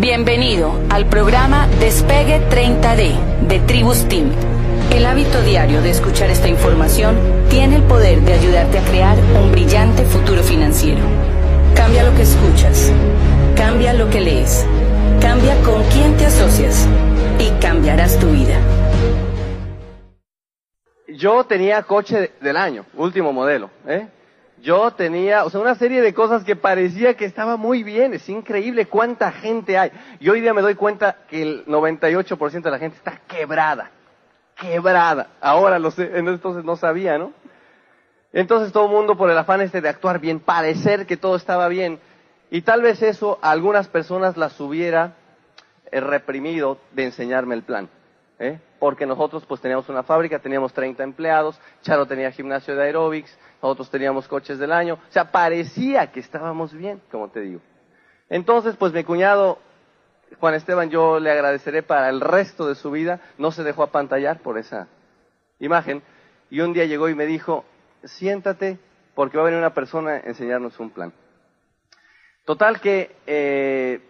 Bienvenido al programa Despegue 30D de Tribus Team. El hábito diario de escuchar esta información tiene el poder de ayudarte a crear un brillante futuro financiero. Cambia lo que escuchas, cambia lo que lees, cambia con quién te asocias y cambiarás tu vida. Yo tenía coche del año, último modelo, ¿eh? Yo tenía, o sea, una serie de cosas que parecía que estaba muy bien. Es increíble cuánta gente hay. Y hoy día me doy cuenta que el 98% de la gente está quebrada. Quebrada. Ahora lo sé, entonces no sabía, ¿no? Entonces todo el mundo por el afán este de actuar bien, parecer que todo estaba bien. Y tal vez eso a algunas personas las hubiera eh, reprimido de enseñarme el plan. ¿eh? Porque nosotros pues teníamos una fábrica, teníamos 30 empleados, Charo tenía gimnasio de aeróbics, nosotros teníamos coches del año, o sea, parecía que estábamos bien, como te digo. Entonces, pues mi cuñado, Juan Esteban, yo le agradeceré para el resto de su vida, no se dejó apantallar por esa imagen, y un día llegó y me dijo, siéntate, porque va a venir una persona a enseñarnos un plan. Total que eh,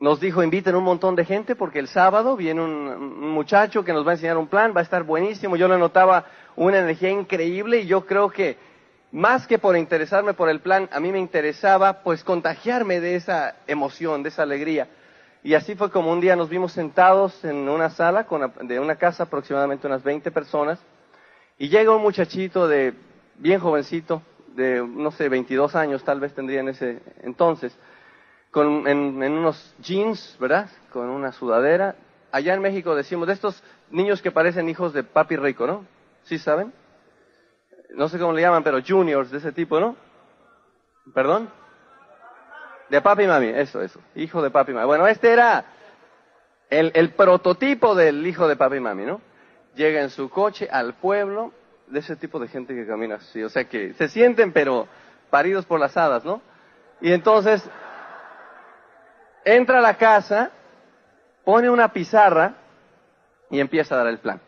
nos dijo, inviten un montón de gente, porque el sábado viene un, muchacho que nos va a enseñar un plan, va a estar buenísimo, yo le notaba una energía increíble y yo creo que más que por interesarme por el plan, a mí me interesaba pues contagiarme de esa emoción, de esa alegría. Y así fue como un día nos vimos sentados en una sala con, de una casa, aproximadamente unas 20 personas, y llega un muchachito de bien jovencito, de no sé, 22 años tal vez tendría en ese entonces, con, en, unos jeans, ¿verdad? Con una sudadera. Allá en México decimos de estos niños que parecen hijos de papi rico, ¿no? ¿Sí saben? No sé cómo le llaman, pero juniors de ese tipo, ¿no? ¿Perdón? De papi y mami, eso, eso. Hijo de papi y mami. Bueno, este era el, el prototipo del hijo de papi y mami, ¿no? Llega en su coche al pueblo, de ese tipo de gente que camina así. O sea que se sienten, pero paridos por las hadas, ¿no? Y entonces entra a la casa, pone una pizarra y empieza a dar el plan.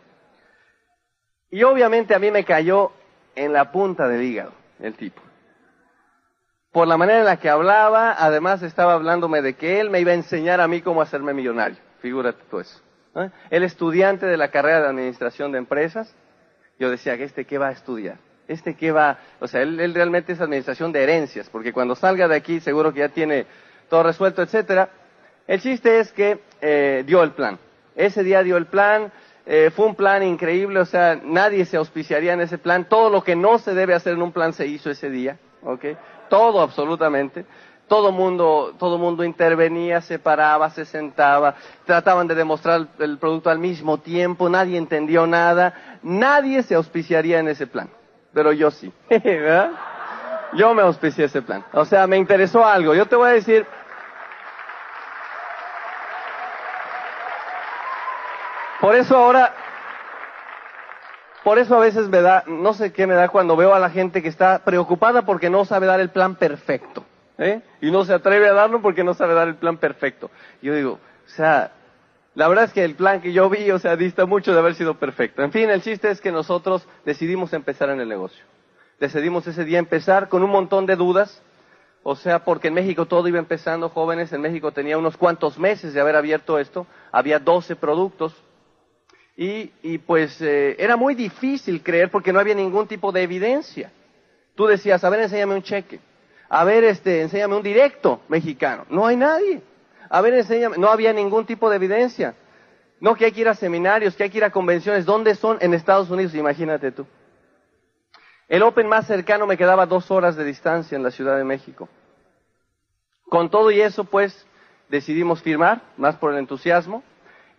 Y obviamente a mí me cayó en la punta del hígado el tipo. Por la manera en la que hablaba, además estaba hablándome de que él me iba a enseñar a mí cómo hacerme millonario. Figúrate tú eso. El estudiante de la carrera de administración de empresas, yo decía este qué va a estudiar. Este qué va, o sea, él realmente es administración de herencias, porque cuando salga de aquí seguro que ya tiene todo resuelto, etcétera. El chiste es que eh, dio el plan. Ese día dio el plan, eh, fue un plan increíble, o sea, nadie se auspiciaría en ese plan. Todo lo que no se debe hacer en un plan se hizo ese día, ¿ok? Todo absolutamente. Todo mundo, todo mundo intervenía, se paraba, se sentaba, trataban de demostrar el producto al mismo tiempo, nadie entendió nada, nadie se auspiciaría en ese plan. Pero yo sí, ¿verdad? Yo me auspicié ese plan. O sea, me interesó algo. Yo te voy a decir, Por eso ahora, por eso a veces me da, no sé qué me da cuando veo a la gente que está preocupada porque no sabe dar el plan perfecto. ¿eh? Y no se atreve a darlo porque no sabe dar el plan perfecto. Yo digo, o sea, la verdad es que el plan que yo vi, o sea, dista mucho de haber sido perfecto. En fin, el chiste es que nosotros decidimos empezar en el negocio. Decidimos ese día empezar con un montón de dudas, o sea, porque en México todo iba empezando, jóvenes, en México tenía unos cuantos meses de haber abierto esto, había 12 productos, y, pues eh, era muy difícil creer porque no había ningún tipo de evidencia. Tú decías, a ver, enséñame un cheque. A ver, este, enséñame un directo mexicano. No hay nadie. A ver, enséñame. No había ningún tipo de evidencia. No que hay que ir a seminarios, que hay que ir a convenciones. ¿Dónde son? En Estados Unidos, imagínate tú. El Open más cercano me quedaba dos horas de distancia en la Ciudad de México. Con todo y eso, pues, decidimos firmar, más por el entusiasmo.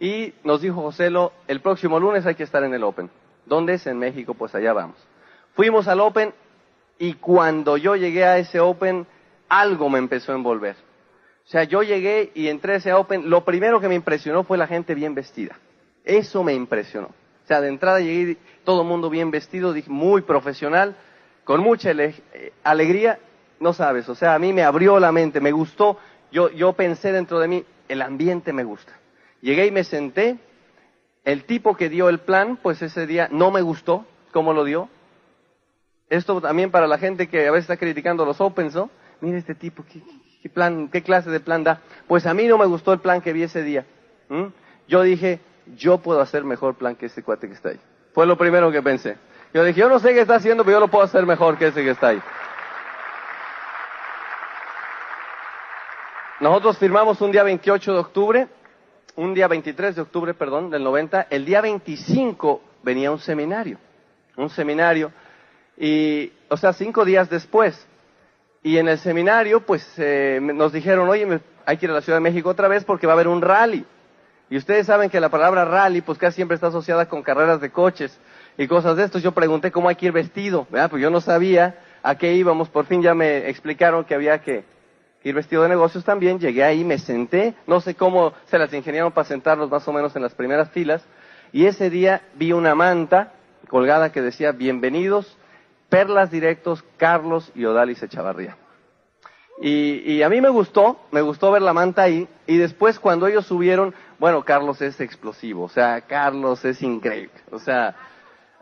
Y nos dijo Joselo, el próximo lunes hay que estar en el Open. ¿Dónde es? En México, pues allá vamos. Fuimos al Open y cuando yo llegué a ese Open, algo me empezó a envolver. O sea, yo llegué y entré a ese Open, lo primero que me impresionó fue la gente bien vestida. Eso me impresionó. O sea, de entrada llegué todo el mundo bien vestido, muy profesional, con mucha eh, alegría, no sabes, o sea, a mí me abrió la mente, me gustó, yo, yo pensé dentro de mí, el ambiente me gusta. Llegué y me senté. El tipo que dio el plan, pues ese día no me gustó cómo lo dio. Esto también para la gente que a veces está criticando los Opens, ¿no? Mira este tipo, ¿qué, ¿Qué, plan, ¿Qué clase de plan da? Pues a mí no me gustó el plan que vi ese día. Yo dije, yo puedo hacer mejor plan que ese cuate que está ahí. Fue lo primero que pensé. Yo dije, yo no sé qué está haciendo, pero yo lo puedo hacer mejor que ese que está ahí. Nosotros firmamos un día 28 de octubre, un día 23 de octubre, perdón, del 90. El día 25 venía un seminario, un seminario, y, o sea, cinco días después. Y en el seminario, pues, eh, nos dijeron, oye, hay que ir a la Ciudad de México otra vez porque va a haber un rally. Y ustedes saben que la palabra rally, pues casi siempre está asociada con carreras de coches y cosas de estos. Yo pregunté cómo hay que ir vestido, ¿verdad? Pues yo no sabía a qué íbamos. Por fin ya me explicaron que había que ir vestido de negocios también. Llegué ahí, me senté. No sé cómo se las ingeniaron para sentarnos más o menos en las primeras filas. Y ese día vi una manta colgada que decía, bienvenidos, perlas directos, Carlos y Odalis Echavarría. Y, y, a mí me gustó, me gustó ver la manta ahí. Y después cuando ellos subieron, bueno, Carlos es explosivo, o sea, Carlos es increíble. O sea,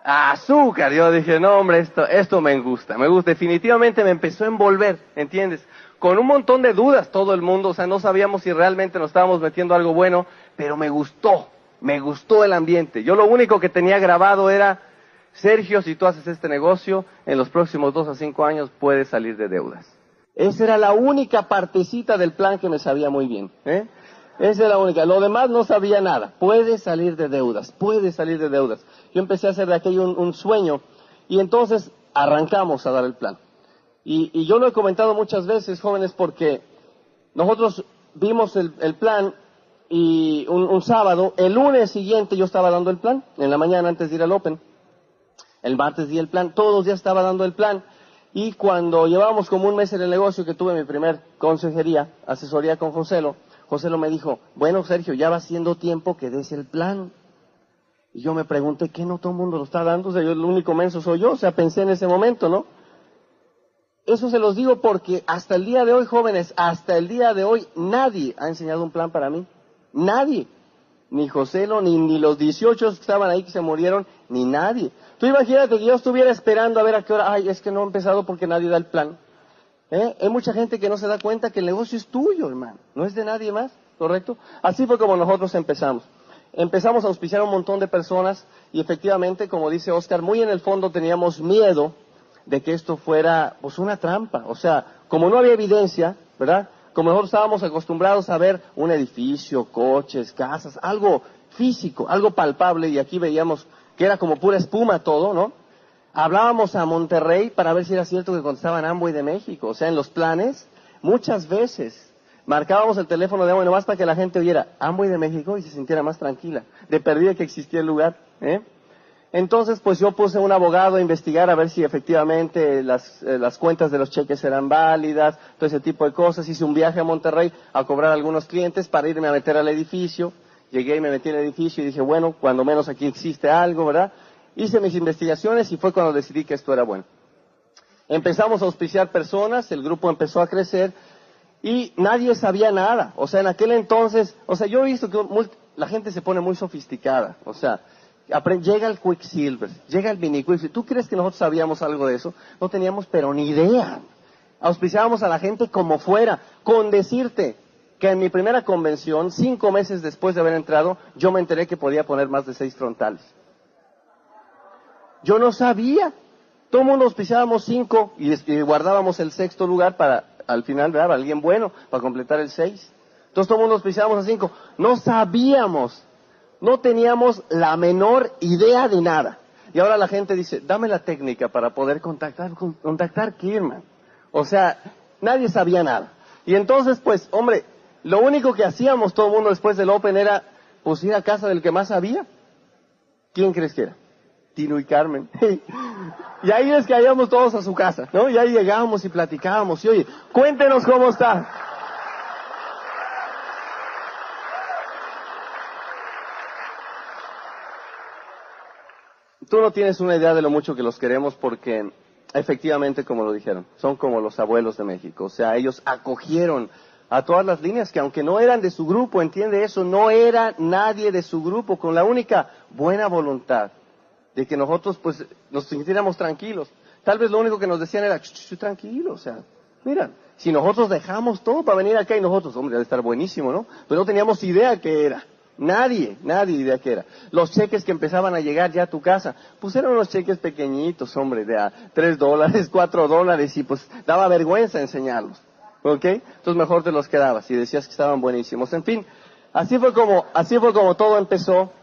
azúcar. Yo dije, no, hombre, esto, esto me gusta, me gusta. Definitivamente me empezó a envolver, ¿entiendes? Con un montón de dudas todo el mundo, o sea, no sabíamos si realmente nos estábamos metiendo algo bueno, pero me gustó, me gustó el ambiente. Yo lo único que tenía grabado era, Sergio, si tú haces este negocio, en los próximos dos a cinco años puedes salir de deudas. Esa era la única partecita del plan que me sabía muy bien. ¿eh? Esa era la única. Lo demás no sabía nada. Puedes salir de deudas, puedes salir de deudas. Yo empecé a hacer de aquello un, sueño y entonces arrancamos a dar el plan. Y, yo lo he comentado muchas veces, jóvenes, porque nosotros vimos el, plan y un, sábado, el lunes siguiente yo estaba dando el plan, en la mañana antes de ir al Open. El martes di el plan, todos los días estaba dando el plan. Y cuando llevábamos como un mes en el negocio que tuve mi primer consejería, asesoría con Joselo, Joselo me dijo, bueno Sergio, ya va siendo tiempo que des el plan. Y yo me pregunté, ¿qué no todo el mundo lo está dando? O sea, yo el único menso soy yo, o sea, pensé en ese momento, ¿no? Eso se los digo porque hasta el día de hoy, jóvenes, hasta el día de hoy, nadie ha enseñado un plan para mí. Nadie. Ni Joselo, ni, ni los 18 que estaban ahí que se murieron, ni nadie. Tú imagínate que yo estuviera esperando a ver a qué hora, ay, es que no he empezado porque nadie da el plan. ¿Eh? Hay mucha gente que no se da cuenta que el negocio es tuyo, hermano, no es de nadie más, ¿correcto? Así fue como nosotros empezamos. Empezamos a auspiciar a un montón de personas y efectivamente, como dice Oscar, muy en el fondo teníamos miedo de que esto fuera pues una trampa. O sea, como no había evidencia, ¿verdad? Como nosotros estábamos acostumbrados a ver un edificio, coches, casas, algo físico, algo palpable y aquí veíamos que era como pura espuma todo, ¿no? Hablábamos a Monterrey para ver si era cierto que contestaban Amway de México. O sea, en los planes, muchas veces marcábamos el teléfono de Amway nomás para que la gente oyera Amway de México y se sintiera más tranquila, de perdida que existía el lugar. ¿eh? Entonces, pues yo puse un abogado a investigar a ver si efectivamente las, eh, las cuentas de los cheques eran válidas, todo ese tipo de cosas. Hice un viaje a Monterrey a cobrar algunos clientes para irme a meter al edificio. Llegué y me metí en el edificio y dije, bueno, cuando menos aquí existe algo, ¿verdad? Hice mis investigaciones y fue cuando decidí que esto era bueno. Empezamos a auspiciar personas, el grupo empezó a crecer y nadie sabía nada. O sea, en aquel entonces, o sea, yo he visto que la gente se pone muy sofisticada. O sea, llega el Quicksilver, llega el Mini Quicksilver. ¿Tú crees que nosotros sabíamos algo de eso? No teníamos pero ni idea. Auspiciábamos a la gente como fuera, con decirte, que en mi primera convención, cinco meses después de haber entrado, yo me enteré que podía poner más de seis frontales. Yo no sabía. Todo el mundo auspiciábamos cinco y, guardábamos el sexto lugar para, al final, ¿verdad? Alguien bueno, para completar el seis. Entonces todo el mundo auspiciábamos a cinco. No sabíamos. No teníamos la menor idea de nada. Y ahora la gente dice, dame la técnica para poder contactar, contactar Kirman. O sea, nadie sabía nada. Y entonces, pues, hombre, lo único que hacíamos todo el mundo después del Open era pues ir a casa del que más sabía. ¿Quién crees que era? Tino y Carmen. y ahí es que íbamos todos a su casa, ¿no? Y ahí llegábamos y platicábamos. Y oye, cuéntenos cómo está. Tú no tienes una idea de lo mucho que los queremos porque efectivamente, como lo dijeron, son como los abuelos de México. O sea, ellos acogieron a todas las líneas que aunque no eran de su grupo, entiende eso, no era nadie de su grupo, con la única buena voluntad de que nosotros pues nos sintiéramos tranquilos. Tal vez lo único que nos decían era, tranquilo, o sea, mira, Si nosotros dejamos todo para venir acá y nosotros, hombre, debe estar buenísimo, ¿no? Pero no teníamos idea qué era. Nadie, nadie idea qué era. Los cheques que empezaban a llegar ya a tu casa, pues eran unos cheques pequeñitos, hombre, de a tres dólares, cuatro dólares, y pues daba vergüenza enseñarlos. ¿Ok? Entonces mejor te los quedabas y decías que estaban buenísimos. En fin, así fue como, así fue como todo empezó.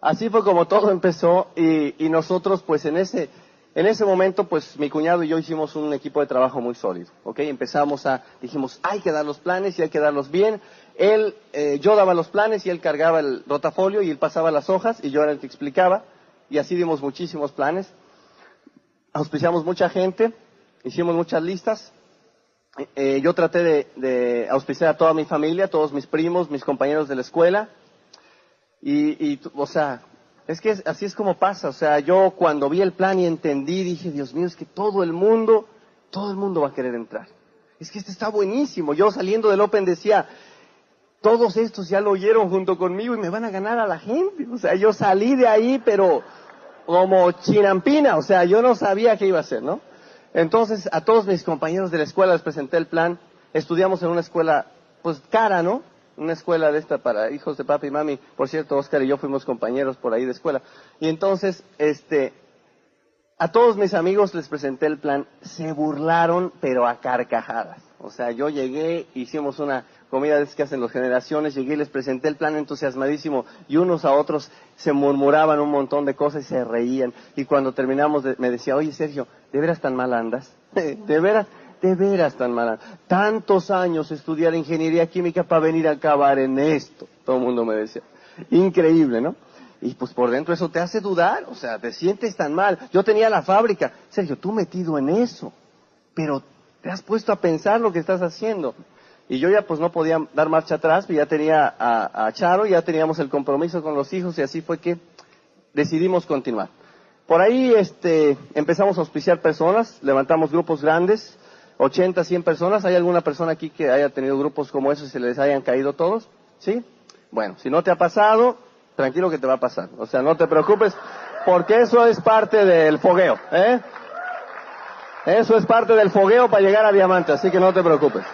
Así fue como todo empezó y, y nosotros pues en ese, en ese momento, pues mi cuñado y yo hicimos un equipo de trabajo muy sólido, ¿ok? Empezamos a, dijimos, hay que dar los planes y hay que darlos bien. Él, eh, yo daba los planes y él cargaba el rotafolio y él pasaba las hojas y yo era el que explicaba. Y así dimos muchísimos planes. Auspiciamos mucha gente, hicimos muchas listas. Eh, yo traté de, auspiciar a toda mi familia, todos mis primos, mis compañeros de la escuela. Y, y o sea, es que así es como pasa. O sea, yo cuando vi el plan y entendí, dije, Dios mío, es que todo el mundo, todo el mundo va a querer entrar. Es que este está buenísimo. Yo saliendo del Open decía, todos estos ya lo oyeron junto conmigo y me van a ganar a la gente. O sea, yo salí de ahí, pero como chinampina. O sea, yo no sabía qué iba a hacer, ¿no? Entonces, a todos mis compañeros de la escuela les presenté el plan. Estudiamos en una escuela, pues cara, ¿no? Una escuela de esta para hijos de papi y mami. Por cierto, Oscar y yo fuimos compañeros por ahí de escuela. Y entonces, este, a todos mis amigos les presenté el plan. Se burlaron, pero a carcajadas. O sea, yo llegué, hicimos una comida de esas que hacen las generaciones, llegué y les presenté el plan entusiasmadísimo y unos a otros se murmuraban un montón de cosas y se reían. Y cuando terminamos me decía, oye Sergio, ¿de veras tan mal andas? ¿De veras? De veras tan mal andas. Tantos años estudiar ingeniería química para venir a acabar en esto. Todo el mundo me decía. Increíble, ¿no? Y pues por dentro eso te hace dudar, o sea, te sientes tan mal. Yo tenía la fábrica. Sergio, tú metido en eso, pero te has puesto a pensar lo que estás haciendo. Y yo ya pues no podía dar marcha atrás, ya tenía a, a Charo, ya teníamos el compromiso con los hijos y así fue que decidimos continuar. Por ahí este, empezamos a auspiciar personas, levantamos grupos grandes, 80, 100 personas. ¿Hay alguna persona aquí que haya tenido grupos como esos y se les hayan caído todos? ¿Sí? Bueno, si no te ha pasado, tranquilo que te va a pasar. O sea, no te preocupes, porque eso es parte del fogueo, ¿eh? Eso es parte del fogueo para llegar a diamante, así que no te preocupes.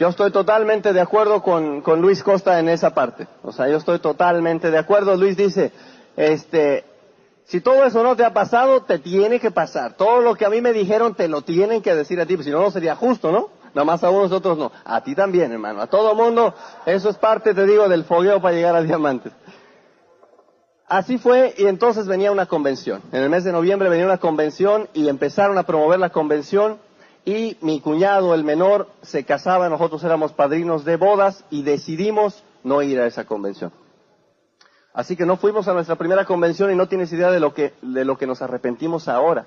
Yo estoy totalmente de acuerdo con, con, Luis Costa en esa parte. O sea, yo estoy totalmente de acuerdo. Luis dice, este, si todo eso no te ha pasado, te tiene que pasar. Todo lo que a mí me dijeron te lo tienen que decir a ti, si no, no sería justo, ¿no? Nada más a unos, otros no. A ti también, hermano. A todo mundo, eso es parte, te digo, del fogueo para llegar a diamantes. Así fue, y entonces venía una convención. En el mes de noviembre venía una convención y empezaron a promover la convención y mi cuñado, el menor, se casaba, nosotros éramos padrinos de bodas y decidimos no ir a esa convención. Así que no fuimos a nuestra primera convención y no tienes idea de lo que, de lo que nos arrepentimos ahora,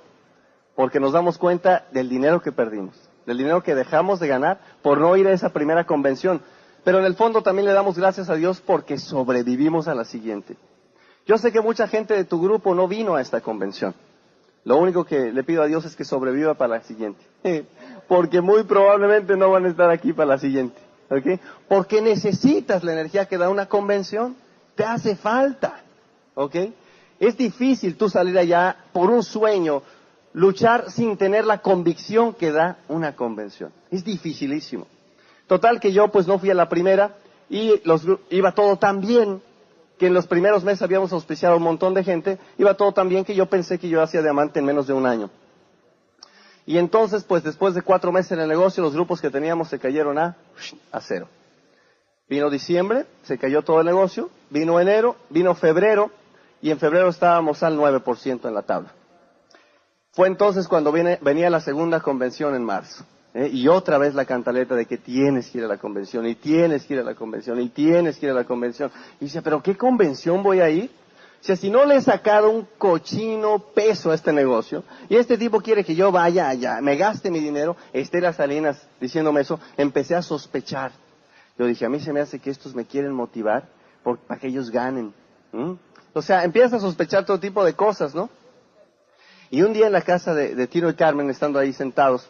porque nos damos cuenta del dinero que perdimos, del dinero que dejamos de ganar por no ir a esa primera convención. Pero en el fondo también le damos gracias a Dios porque sobrevivimos a la siguiente. Yo sé que mucha gente de tu grupo no vino a esta convención. Lo único que le pido a Dios es que sobreviva para la siguiente. Porque muy probablemente no van a estar aquí para la siguiente. ¿Ok? Porque necesitas la energía que da una convención. Te hace falta. ¿Ok? Es difícil tú salir allá por un sueño, luchar sin tener la convicción que da una convención. Es dificilísimo. Total que yo pues no fui a la primera y los, iba todo tan bien que en los primeros meses habíamos auspiciado un montón de gente, iba todo tan bien que yo pensé que yo hacía diamante en menos de un año. Y entonces, pues después de cuatro meses en el negocio, los grupos que teníamos se cayeron a, a cero. Vino diciembre, se cayó todo el negocio, vino enero, vino febrero, y en febrero estábamos al 9% en la tabla. Fue entonces cuando viene, venía la segunda convención en marzo. ¿Eh? Y otra vez la cantaleta de que tienes que ir a la convención, y tienes que ir a la convención, y tienes que ir a la convención. Y dice, pero ¿qué convención voy a ir? O sea, si no le he sacado un cochino peso a este negocio, y este tipo quiere que yo vaya allá, me gaste mi dinero, Estela Salinas diciéndome eso, empecé a sospechar. Yo dije, a mí se me hace que estos me quieren motivar para que ellos ganen. O sea, empiezas a sospechar todo tipo de cosas, ¿no? Y un día en la casa de, de Tino y Carmen, estando ahí sentados,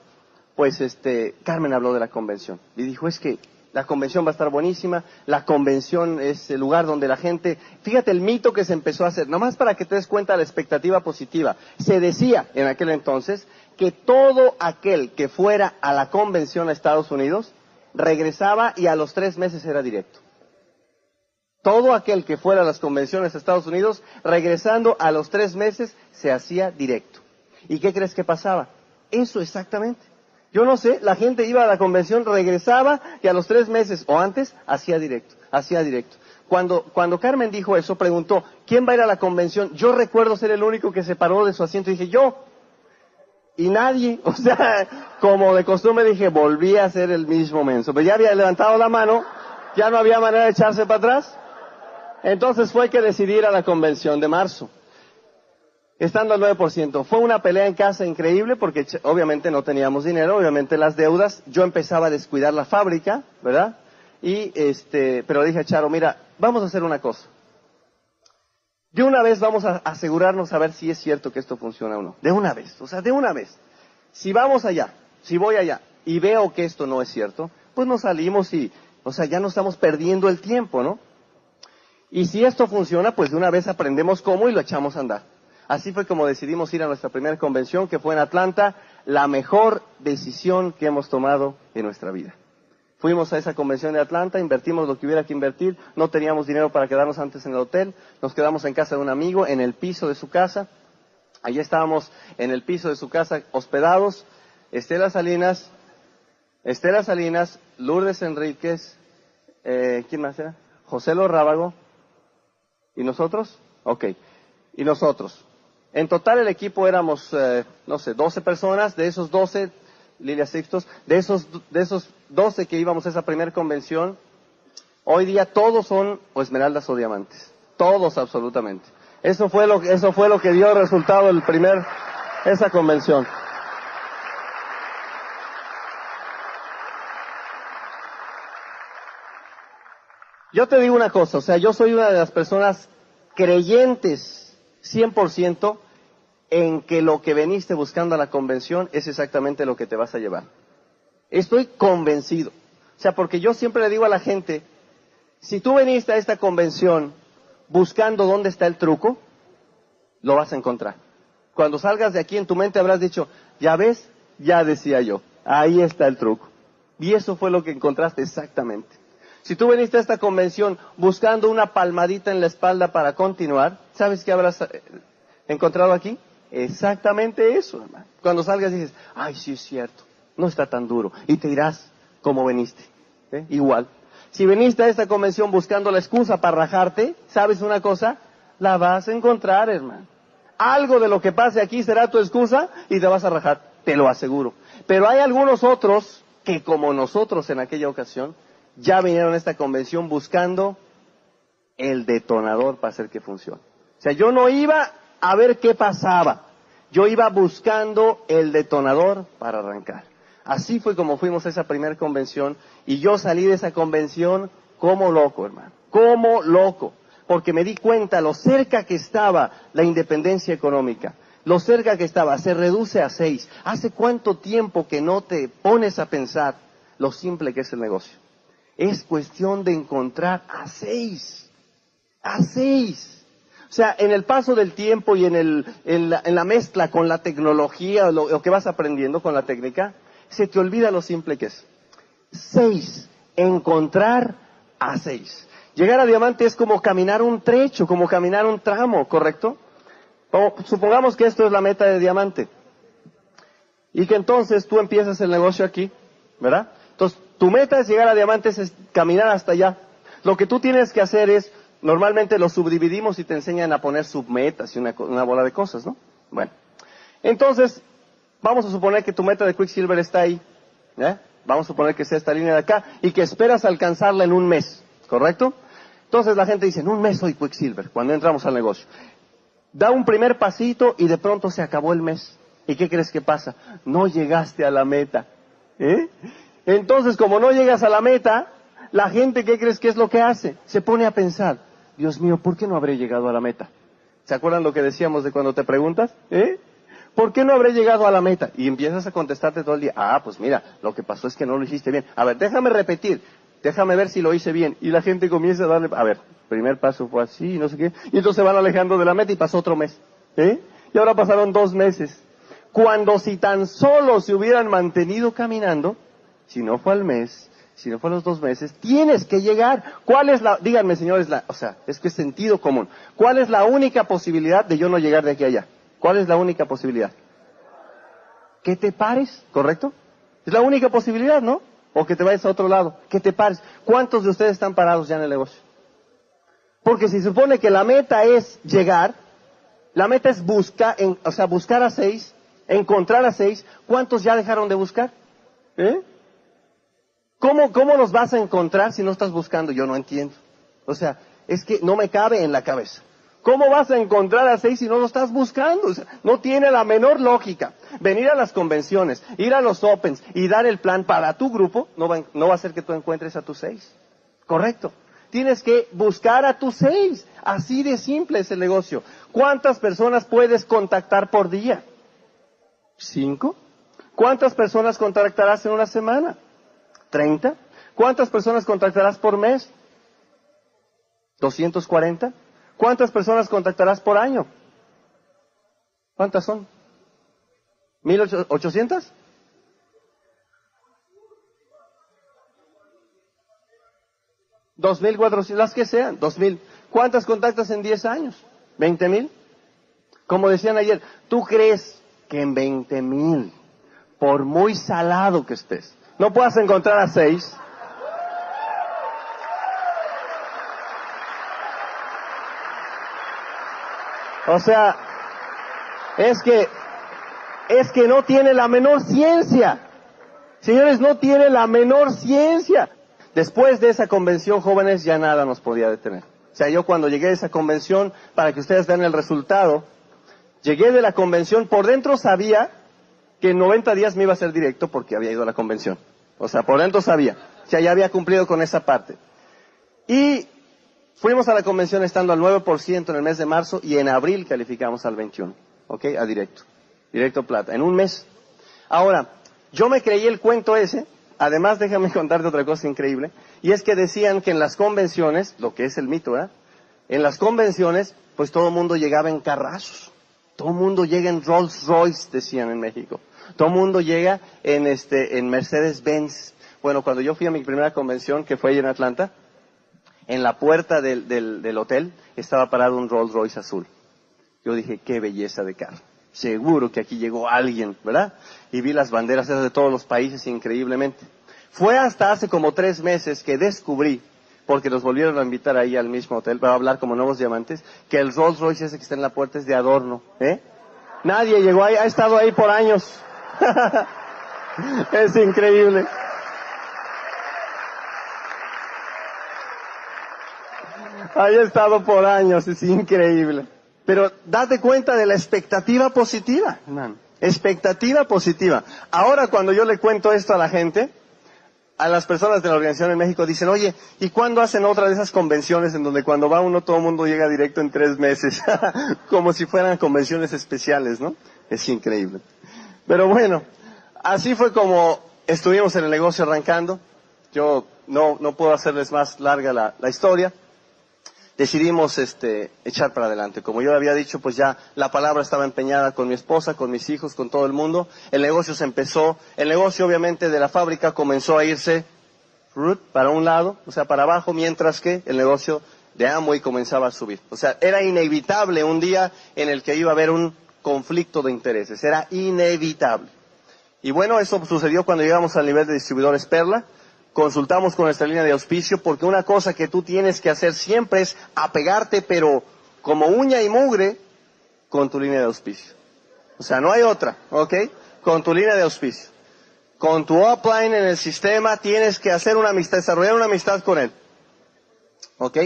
pues este, Carmen habló de la convención y dijo, es que La convención va a estar buenísima. La convención es el lugar donde la gente, fíjate el mito que se empezó a hacer, nomás para que te des cuenta la expectativa positiva. Se decía en aquel entonces que todo aquel que fuera a la convención a Estados Unidos regresaba y a los tres meses era directo. Todo aquel que fuera a las convenciones a Estados Unidos, regresando a los tres meses, se hacía directo. ¿Y qué crees que pasaba? Eso exactamente. Yo no sé, la gente iba a la convención, regresaba y a los tres meses o antes hacía directo, hacía directo. Cuando, cuando Carmen dijo eso, preguntó, ¿quién va a ir a la convención? Yo recuerdo ser el único que se paró de su asiento y dije, yo. Y nadie, o sea, como de costumbre dije, volví a ser el mismo menso. Pero ya había levantado la mano, ya no había manera de echarse para atrás. Entonces fue que decidí ir a la convención de marzo estando al 9%. Fue una pelea en casa increíble porque obviamente no teníamos dinero, obviamente las deudas. Yo empezaba a descuidar la fábrica, ¿verdad? Y este, pero dije a Charo, mira, vamos a hacer una cosa. De una vez vamos a asegurarnos a ver si es cierto que esto funciona o no. De una vez, o sea, de una vez. Si vamos allá, si voy allá y veo que esto no es cierto, pues nos salimos y, o sea, ya no estamos perdiendo el tiempo, ¿no? Y si esto funciona, pues de una vez aprendemos cómo y lo echamos a andar. Así fue como decidimos ir a nuestra primera convención, que fue en Atlanta, la mejor decisión que hemos tomado en nuestra vida. Fuimos a esa convención de Atlanta, invertimos lo que hubiera que invertir, no teníamos dinero para quedarnos antes en el hotel, nos quedamos en casa de un amigo, en el piso de su casa, allí estábamos en el piso de su casa hospedados, Estela Salinas, Estela Salinas, Lourdes Enríquez, eh, ¿quién más era? José Lorrábago, ¿y nosotros? Ok, y nosotros. En total el equipo éramos, eh, no sé, 12 personas, de esos 12, Lilia Sixtos, de esos, de esos 12 que íbamos a esa primera convención, hoy día todos son o esmeraldas o diamantes. Todos absolutamente. Eso fue lo, eso fue lo que dio resultado el primer, esa convención. Yo te digo una cosa, o sea, yo soy una de las personas creyentes 100% en que lo que veniste buscando a la convención es exactamente lo que te vas a llevar. Estoy convencido. O sea, porque yo siempre le digo a la gente, si tú veniste a esta convención buscando dónde está el truco, lo vas a encontrar. Cuando salgas de aquí en tu mente habrás dicho, ya ves, ya decía yo, ahí está el truco. Y eso fue lo que encontraste exactamente. Si tú veniste a esta convención buscando una palmadita en la espalda para continuar, ¿sabes qué habrás eh, encontrado aquí? Exactamente eso, hermano. Cuando salgas dices, ay, sí es cierto, no está tan duro. Y te irás como veniste. ¿eh? Igual. Si veniste a esta convención buscando la excusa para rajarte, ¿sabes una cosa? La vas a encontrar, hermano. Algo de lo que pase aquí será tu excusa y te vas a rajar, te lo aseguro. Pero hay algunos otros que como nosotros en aquella ocasión, ya vinieron a esta convención buscando el detonador para hacer que funcione. O sea, yo no iba a ver qué pasaba, yo iba buscando el detonador para arrancar. Así fue como fuimos a esa primera convención y yo salí de esa convención como loco, hermano, como loco, porque me di cuenta lo cerca que estaba la independencia económica, lo cerca que estaba, se reduce a seis. ¿Hace cuánto tiempo que no te pones a pensar lo simple que es el negocio? Es cuestión de encontrar a seis. A seis. O sea, en el paso del tiempo y en, el, en, la, mezcla con la tecnología, lo, lo que vas aprendiendo con la técnica, se te olvida lo simple que es. Seis. Encontrar a seis. Llegar a diamante es como caminar un trecho, como caminar un tramo, ¿correcto? supongamos que esto es la meta de diamante. Y que entonces tú empiezas el negocio aquí, ¿verdad? Entonces, tu meta es llegar a diamantes, es caminar hasta allá. Lo que tú tienes que hacer es, normalmente lo subdividimos y te enseñan a poner submetas y una, bola de cosas, ¿no? Bueno, entonces, vamos a suponer que tu meta de Quicksilver está ahí. ¿eh? Vamos a suponer que sea esta línea de acá y que esperas alcanzarla en un mes, ¿correcto? Entonces la gente dice, en un mes soy Quicksilver, cuando entramos al negocio. Da un primer pasito y de pronto se acabó el mes. ¿Y qué crees que pasa? No llegaste a la meta. ¿Eh? Entonces, como no llegas a la meta, la gente, ¿qué crees que es lo que hace? Se pone a pensar, Dios mío, ¿por qué no habré llegado a la meta? ¿Se acuerdan lo que decíamos de cuando te preguntas? ¿Eh? ¿Por qué no habré llegado a la meta? Y empiezas a contestarte todo el día, ah, pues mira, lo que pasó es que no lo hiciste bien. A ver, déjame repetir, déjame ver si lo hice bien. Y la gente comienza a darle, a ver, primer paso fue así, no sé qué. Y entonces se van alejando de la meta y pasó otro mes. ¿eh? Y ahora pasaron dos meses. Cuando si tan solo se hubieran mantenido caminando, si no fue al mes, si no fue a los dos meses, tienes que llegar. ¿Cuál es la, díganme señores, la, o sea, es que es sentido común. ¿Cuál es la única posibilidad de yo no llegar de aquí a allá? ¿Cuál es la única posibilidad? Que te pares, ¿correcto? Es la única posibilidad, ¿no? O que te vayas a otro lado, que te pares. ¿Cuántos de ustedes están parados ya en el negocio? Porque si supone que la meta es llegar, la meta es buscar, o sea, buscar a seis, encontrar a seis, ¿cuántos ya dejaron de buscar? ¿Eh? ¿Cómo, ¿Cómo los vas a encontrar si no estás buscando? Yo no entiendo. O sea, es que no me cabe en la cabeza. ¿Cómo vas a encontrar a seis si no lo estás buscando? O sea, no tiene la menor lógica. Venir a las convenciones, ir a los opens y dar el plan para tu grupo no va, no va a hacer que tú encuentres a tus seis. Correcto. Tienes que buscar a tus seis. Así de simple es el negocio. ¿Cuántas personas puedes contactar por día? ¿Cinco? ¿Cuántas personas contactarás en una semana? ¿Treinta? ¿Cuántas personas contactarás por mes? ¿240? ¿Cuántas personas contactarás por año? ¿Cuántas son? ¿Mil ochocientas? Dos mil cuatrocientos, las que sean, dos mil. ¿Cuántas contactas en diez años? ¿Veinte mil? Como decían ayer, ¿tú crees que en veinte mil, por muy salado que estés, no puedas encontrar a seis? O sea, es que, es que no tiene la menor ciencia. Señores, no tiene la menor ciencia. Después de esa convención, jóvenes, ya nada nos podía detener. O sea, yo cuando llegué a esa convención, para que ustedes vean el resultado, llegué de la convención, por dentro sabía que en 90 días me iba a ser directo porque había ido a la convención. O sea, por dentro sabía. O sea, ya había cumplido con esa parte. Y Fuimos a la convención estando al 9% en el mes de marzo y en abril calificamos al 21%, ¿ok? A directo, directo plata, en un mes. Ahora, yo me creí el cuento ese, además déjame contarte otra cosa increíble, y es que decían que en las convenciones, lo que es el mito, ¿verdad? En las convenciones, pues todo el mundo llegaba en carrazos, todo el mundo llega en Rolls Royce, decían en México, todo el mundo llega en este, en Mercedes Benz. Bueno, cuando yo fui a mi primera convención, que fue ahí en Atlanta, en la puerta del, del, hotel estaba parado un Rolls Royce azul. Yo dije, qué belleza de carro. Seguro que aquí llegó alguien, ¿verdad? Y vi las banderas de todos los países increíblemente. Fue hasta hace como tres meses que descubrí, porque nos volvieron a invitar ahí al mismo hotel para hablar como nuevos diamantes, que el Rolls Royce ese que está en la puerta es de adorno, ¿eh? Nadie llegó ahí, ha estado ahí por años. es increíble. Ahí he estado por años, es increíble. Pero date cuenta de la expectativa positiva, hermano. Expectativa positiva. Ahora cuando yo le cuento esto a la gente, a las personas de la organización en México dicen, oye, ¿y cuándo hacen otra de esas convenciones en donde cuando va uno todo el mundo llega directo en tres meses? Como si fueran convenciones especiales, ¿no? Es increíble. Pero bueno, así fue como estuvimos en el negocio arrancando. Yo no, no puedo hacerles más larga la, la historia decidimos este, echar para adelante. Como yo había dicho, pues ya la palabra estaba empeñada con mi esposa, con mis hijos, con todo el mundo. El negocio se empezó, el negocio obviamente de la fábrica comenzó a irse para un lado, o sea, para abajo, mientras que el negocio de Amway comenzaba a subir. O sea, era inevitable un día en el que iba a haber un conflicto de intereses, era inevitable. Y bueno, eso sucedió cuando llegamos al nivel de distribuidores Perla consultamos con nuestra línea de auspicio, porque una cosa que tú tienes que hacer siempre es apegarte, pero como uña y mugre, con tu línea de auspicio. O sea, no hay otra, ¿ok? Con tu línea de auspicio. Con tu upline en el sistema tienes que hacer una amistad, desarrollar una amistad con él. ¿Ok?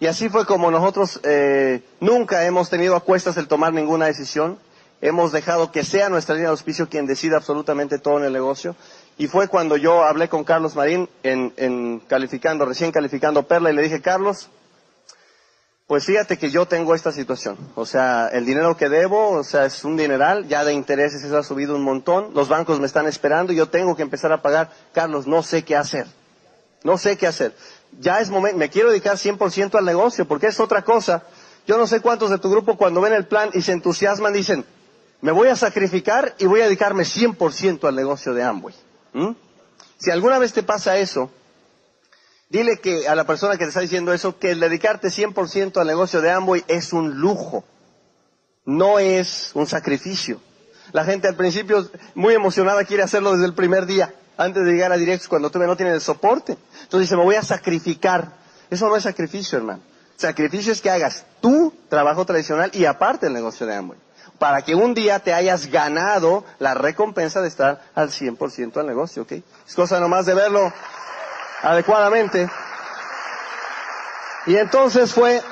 Y así fue como nosotros eh, nunca hemos tenido a cuestas el tomar ninguna decisión. Hemos dejado que sea nuestra línea de auspicio quien decida absolutamente todo en el negocio. Y fue cuando yo hablé con Carlos Marín en, calificando, recién calificando Perla, y le dije, Carlos, pues fíjate que yo tengo esta situación. O sea, el dinero que debo, o sea, es un dineral, ya de intereses se ha subido un montón, los bancos me están esperando, yo tengo que empezar a pagar. Carlos, no sé qué hacer. No sé qué hacer. Ya es momento, me quiero dedicar 100% al negocio, porque es otra cosa. Yo no sé cuántos de tu grupo cuando ven el plan y se entusiasman dicen, me voy a sacrificar y voy a dedicarme 100% al negocio de Amway. Si alguna vez te pasa eso, dile que a la persona que te está diciendo eso, que el dedicarte 100% al negocio de Amway es un lujo, no es un sacrificio. La gente al principio, muy emocionada, quiere hacerlo desde el primer día, antes de llegar a directos, cuando todavía no tiene el soporte. Entonces dice, me voy a sacrificar. Eso no es sacrificio, hermano. Sacrificio es que hagas tu trabajo tradicional y aparte el negocio de Amway. Para que un día te hayas ganado la recompensa de estar al 100% al negocio, ¿ok? Es cosa nomás de verlo adecuadamente. Y entonces fue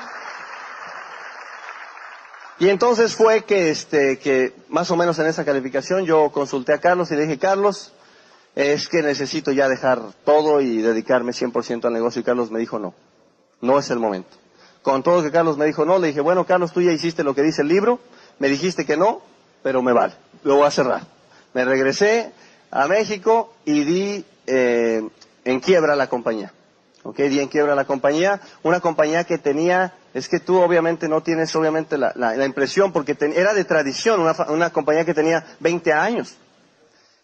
y entonces fue que, este, que más o menos en esa calificación yo consulté a Carlos y le dije, Carlos, es que necesito ya dejar todo y dedicarme 100% al negocio. Y Carlos me dijo, no, no es el momento. Con todo que Carlos me dijo, no, le dije, bueno, Carlos, tú ya hiciste lo que dice el libro, me dijiste que no, pero me vale, lo voy a cerrar. Me regresé a México y di eh, en quiebra la compañía. ¿Ok? Di en quiebra la compañía, una compañía que tenía es que tú obviamente no tienes obviamente la, la, impresión porque era de tradición, una, una, compañía que tenía 20 años,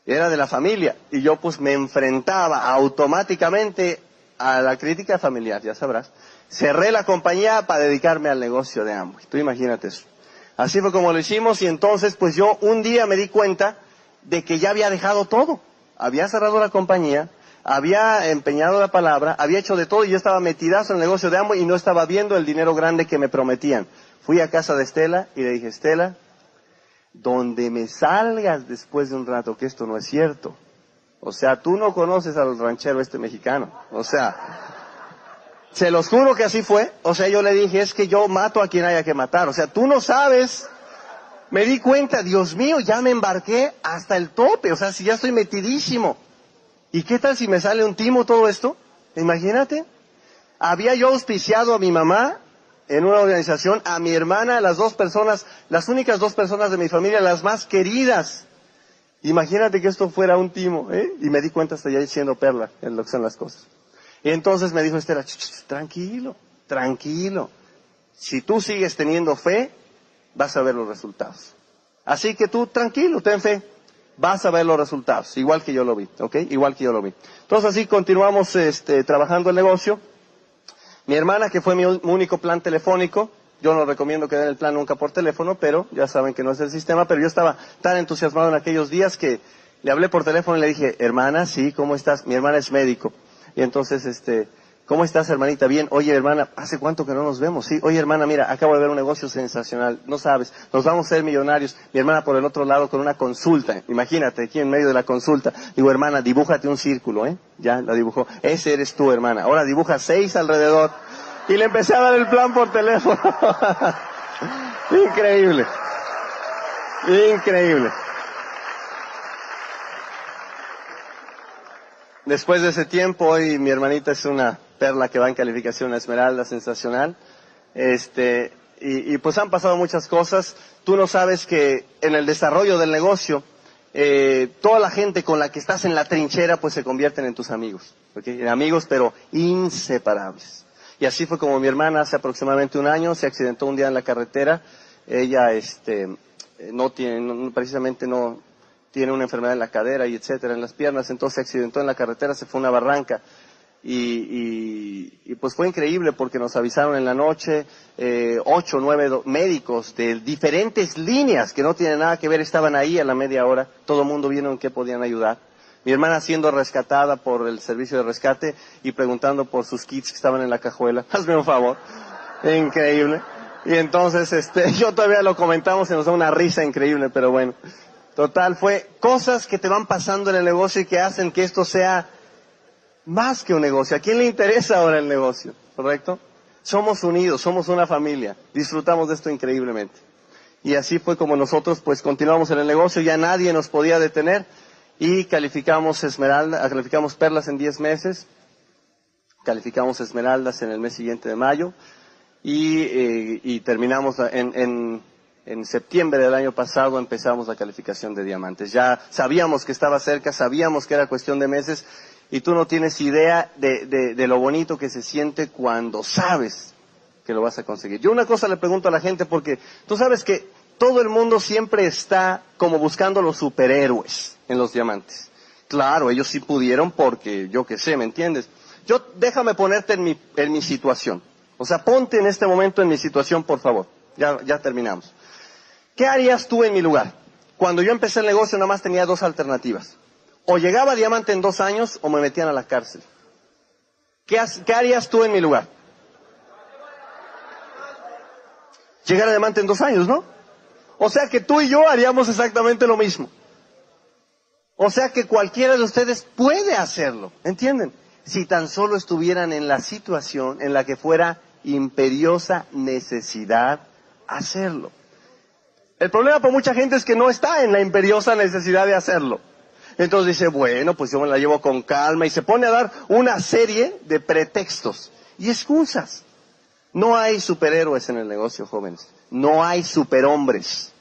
era de la familia y yo pues me enfrentaba automáticamente a la crítica familiar, ya sabrás. Cerré la compañía para dedicarme al negocio de Amway, tú imagínate eso. Así fue como lo hicimos y entonces pues yo un día me di cuenta de que ya había dejado todo, había cerrado la compañía, había empeñado la palabra, había hecho de todo y yo estaba metidazo en el negocio de Amway y no estaba viendo el dinero grande que me prometían. Fui a casa de Estela y le dije, Estela, donde me salgas después de un rato que esto no es cierto. O sea, tú no conoces al ranchero este mexicano. O sea, se los juro que así fue. O sea, yo le dije, es que yo mato a quien haya que matar. O sea, tú no sabes. Me di cuenta, Dios mío, ya me embarqué hasta el tope. O sea, si ya estoy metidísimo. ¿Y qué tal si me sale un timo todo esto? Imagínate. Había yo auspiciado a mi mamá en una organización, a mi hermana, las dos personas, las únicas dos personas de mi familia, las más queridas. Imagínate que esto fuera un timo, ¿eh? Y me di cuenta hasta ya diciendo perla en lo que son las cosas. Y entonces me dijo Estela, tranquilo, tranquilo. Si tú sigues teniendo fe, vas a ver los resultados. Así que tú tranquilo, ten fe vas a ver los resultados, igual que yo lo vi, ¿ok? Igual que yo lo vi. Entonces así continuamos este, trabajando el negocio. Mi hermana, que fue mi único plan telefónico, yo no recomiendo que den el plan nunca por teléfono, pero ya saben que no es el sistema, pero yo estaba tan entusiasmado en aquellos días que le hablé por teléfono y le dije, hermana, sí, ¿cómo estás? Mi hermana es médico. Y entonces, este, ¿Cómo estás, hermanita? Bien. Oye, hermana, ¿hace cuánto que no nos vemos? Sí. Oye, hermana, mira, acabo de ver un negocio sensacional. No sabes, nos vamos a ser millonarios. Mi hermana por el otro lado con una consulta. Imagínate, aquí en medio de la consulta. Digo, hermana, dibújate un círculo, ¿eh? Ya, la dibujó. Ese eres tú, hermana. Ahora dibuja seis alrededor. Y le empecé a dar el plan por teléfono. Increíble. Increíble. Después de ese tiempo, hoy mi hermanita es una perla que va en calificación esmeralda, sensacional. Este, y, pues han pasado muchas cosas. Tú no sabes que en el desarrollo del negocio, eh, toda la gente con la que estás en la trinchera, pues se convierten en tus amigos. En amigos, pero inseparables. Y así fue como mi hermana hace aproximadamente un año se accidentó un día en la carretera. Ella, este, no tiene, precisamente no, tiene una enfermedad en la cadera y etcétera, en las piernas, entonces se accidentó en la carretera, se fue a una barranca y, y, pues fue increíble porque nos avisaron en la noche, eh, ocho, nueve médicos de diferentes líneas que no tienen nada que ver, estaban ahí a la media hora, todo el mundo vino en qué podían ayudar. Mi hermana siendo rescatada por el servicio de rescate y preguntando por sus kits que estaban en la cajuela. Hazme un favor. Increíble. Y entonces, este, yo todavía lo comentamos y nos da una risa increíble, pero bueno. Total, fue cosas que te van pasando en el negocio y que hacen que esto sea más que un negocio. ¿A quién le interesa ahora el negocio? ¿Correcto? Somos unidos, somos una familia. Disfrutamos de esto increíblemente. Y así fue como nosotros pues continuamos en el negocio, ya nadie nos podía detener y calificamos esmeralda, calificamos perlas en 10 meses, calificamos esmeraldas en el mes siguiente de mayo y, eh, terminamos en, en septiembre del año pasado empezamos la calificación de diamantes. Ya sabíamos que estaba cerca, sabíamos que era cuestión de meses Y tú no tienes idea de, de, lo bonito que se siente cuando sabes que lo vas a conseguir. Yo una cosa le pregunto a la gente porque tú sabes que todo el mundo siempre está como buscando los superhéroes en los diamantes. Claro, ellos sí pudieron porque yo qué sé, ¿me entiendes? Yo déjame ponerte en mi, en mi situación. O sea, ponte en este momento en mi situación, por favor. Ya, ya terminamos. ¿Qué harías tú en mi lugar? Cuando yo empecé el negocio nada más tenía dos alternativas. O llegaba diamante en dos años o me metían a la cárcel. ¿Qué, ¿Qué harías tú en mi lugar? Llegar a diamante en dos años, ¿no? O sea que tú y yo haríamos exactamente lo mismo. O sea que cualquiera de ustedes puede hacerlo, ¿entienden? Si tan solo estuvieran en la situación en la que fuera imperiosa necesidad hacerlo. El problema para mucha gente es que no está en la imperiosa necesidad de hacerlo. Entonces dice, bueno, pues yo me la llevo con calma y se pone a dar una serie de pretextos y excusas. No hay superhéroes en el negocio, jóvenes. No hay superhombres.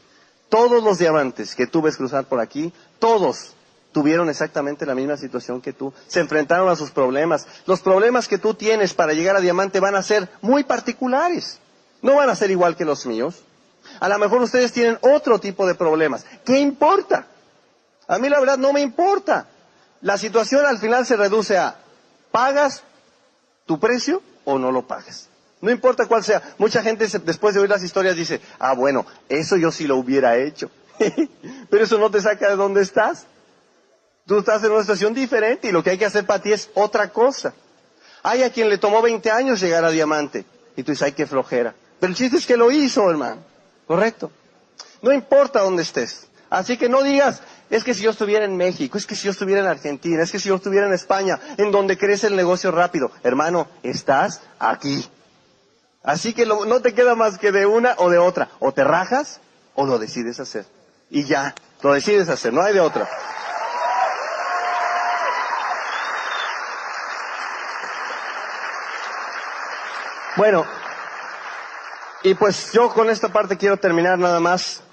Todos los diamantes que tú ves cruzar por aquí, todos tuvieron exactamente la misma situación que tú. Se enfrentaron a sus problemas. Los problemas que tú tienes para llegar a diamante van a ser muy particulares. No van a ser igual que los míos. A lo mejor ustedes tienen otro tipo de problemas. ¿Qué importa? A mí la verdad no me importa. La situación al final se reduce a, ¿pagas tu precio o no lo pagas? No importa cuál sea. Mucha gente después de oír las historias dice, ah, bueno, eso yo sí lo hubiera hecho. Pero eso no te saca de dónde estás. Tú estás en una situación diferente y lo que hay que hacer para ti es otra cosa. Hay a quien le tomó 20 años llegar a diamante. Y tú dices, ay, qué flojera. Pero el chiste es que lo hizo, hermano. ¿Correcto? No importa dónde estés. Así que no digas, es que si yo estuviera en México, es que si yo estuviera en Argentina, es que si yo estuviera en España, en donde crece el negocio rápido. Hermano, estás aquí. Así que no te queda más que de una o de otra. O te rajas o lo decides hacer. Y ya, lo decides hacer, no hay de otra. Bueno, y pues yo con esta parte quiero terminar nada más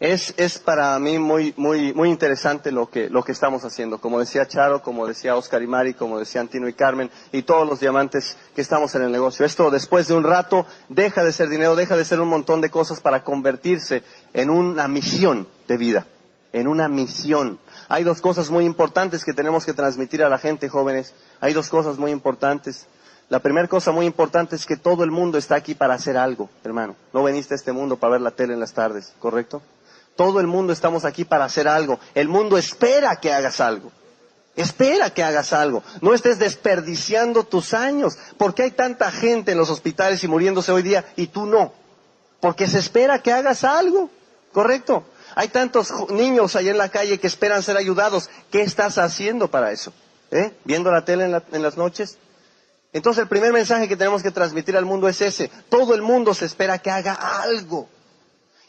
es, es para mí muy, muy, muy interesante lo que, lo que estamos haciendo. Como decía Charo, como decía Oscar y Mari, como decía Antino y Carmen, y todos los diamantes que estamos en el negocio. Esto después de un rato deja de ser dinero, deja de ser un montón de cosas para convertirse en una misión de vida, en una misión. Hay dos cosas muy importantes que tenemos que transmitir a la gente, jóvenes. Hay dos cosas muy importantes. La primera cosa muy importante es que todo el mundo está aquí para hacer algo, hermano. No veniste a este mundo para ver la tele en las tardes, ¿correcto? Todo el mundo estamos aquí para hacer algo. El mundo espera que hagas algo. Espera que hagas algo. No estés desperdiciando tus años. ¿Por qué hay tanta gente en los hospitales y muriéndose hoy día y tú no? Porque se espera que hagas algo. ¿Correcto? Hay tantos niños ahí en la calle que esperan ser ayudados. ¿Qué estás haciendo para eso? ¿Eh? ¿Viendo la tele en, en las noches? Entonces el primer mensaje que tenemos que transmitir al mundo es ese. Todo el mundo se espera que haga algo.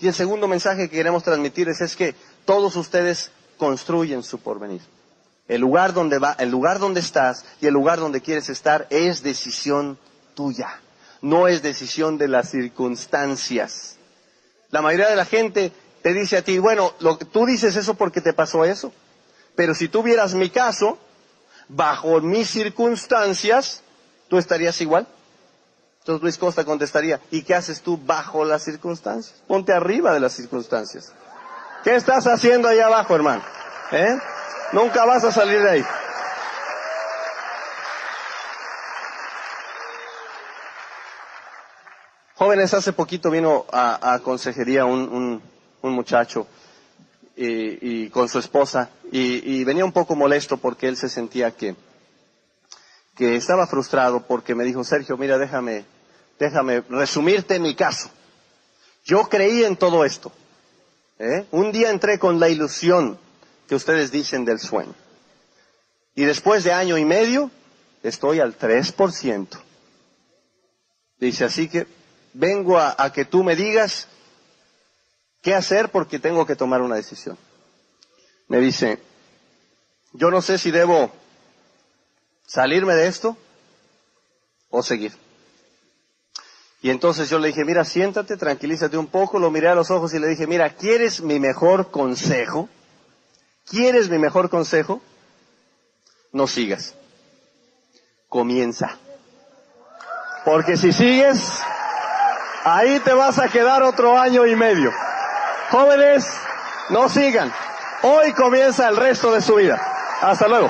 Y el segundo mensaje que queremos transmitir es que todos ustedes construyen su porvenir. El lugar donde va, el lugar donde estás y el lugar donde quieres estar es decisión tuya. No es decisión de las circunstancias. La mayoría de la gente te dice a ti, bueno, lo, tú dices eso porque te pasó eso. Pero si tú vieras mi caso, bajo mis circunstancias, ¿tú estarías igual? Entonces Luis Costa contestaría, ¿y qué haces tú bajo las circunstancias? Ponte arriba de las circunstancias. ¿Qué estás haciendo ahí abajo, hermano? ¿Eh? Nunca vas a salir de ahí. Jóvenes, hace poquito vino a, consejería un, muchacho y, con su esposa y venía un poco molesto porque él se sentía que, que estaba frustrado porque me dijo, Sergio, mira, déjame, déjame resumirte mi caso. Yo creí en todo esto. ¿eh? Un día entré con la ilusión que ustedes dicen del sueño. Y después de año y medio, estoy al 3%. Dice, así que vengo a, a que tú me digas qué hacer porque tengo que tomar una decisión. Me dice, yo no sé si debo ¿Salirme de esto o seguir? Y entonces yo le dije, mira, siéntate, tranquilízate un poco, lo miré a los ojos y le dije, mira, ¿quieres mi mejor consejo? ¿Quieres mi mejor consejo? No sigas. Comienza. Porque si sigues, ahí te vas a quedar otro año y medio. Jóvenes, no sigan. Hoy comienza el resto de su vida. Hasta luego.